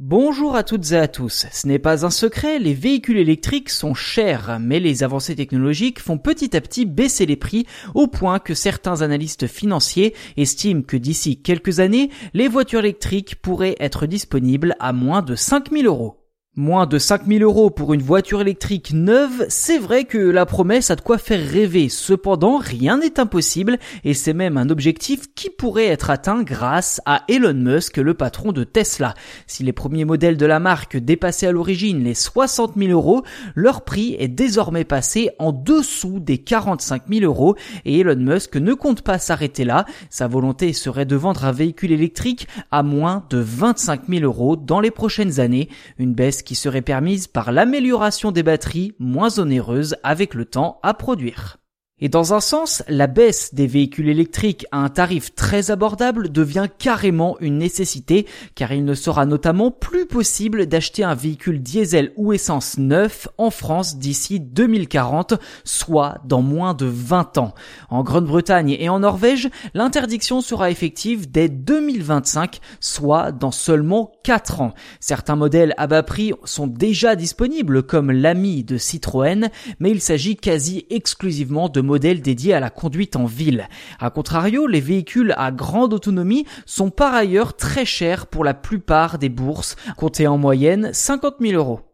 Bonjour à toutes et à tous. Ce n'est pas un secret, les véhicules électriques sont chers, mais les avancées technologiques font petit à petit baisser les prix au point que certains analystes financiers estiment que d'ici quelques années, les voitures électriques pourraient être disponibles à moins de 5000 euros. Moins de 5000 euros pour une voiture électrique neuve, c'est vrai que la promesse a de quoi faire rêver. Cependant, rien n'est impossible et c'est même un objectif qui pourrait être atteint grâce à Elon Musk, le patron de Tesla. Si les premiers modèles de la marque dépassaient à l'origine les 60 000 euros, leur prix est désormais passé en dessous des 45 000 euros et Elon Musk ne compte pas s'arrêter là. Sa volonté serait de vendre un véhicule électrique à moins de 25 000 euros dans les prochaines années, une baisse qui serait permise par l'amélioration des batteries moins onéreuses avec le temps à produire. Et dans un sens, la baisse des véhicules électriques à un tarif très abordable devient carrément une nécessité car il ne sera notamment plus possible d'acheter un véhicule diesel ou essence neuf en France d'ici 2040, soit dans moins de 20 ans. En Grande-Bretagne et en Norvège, l'interdiction sera effective dès 2025, soit dans seulement 4 ans. Certains modèles à bas prix sont déjà disponibles comme l'Ami de Citroën, mais il s'agit quasi exclusivement de modèles dédiés à la conduite en ville. A contrario, les véhicules à grande autonomie sont par ailleurs très chers pour la plupart des bourses, comptés en moyenne 50 000 euros.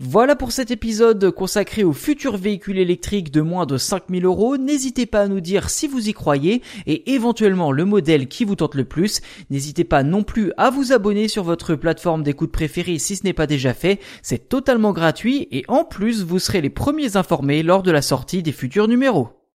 Voilà pour cet épisode consacré aux futurs véhicules électriques de moins de 5000 euros. N'hésitez pas à nous dire si vous y croyez et éventuellement le modèle qui vous tente le plus. N'hésitez pas non plus à vous abonner sur votre plateforme d'écoute préférée si ce n'est pas déjà fait. C'est totalement gratuit et en plus vous serez les premiers informés lors de la sortie des futurs numéros.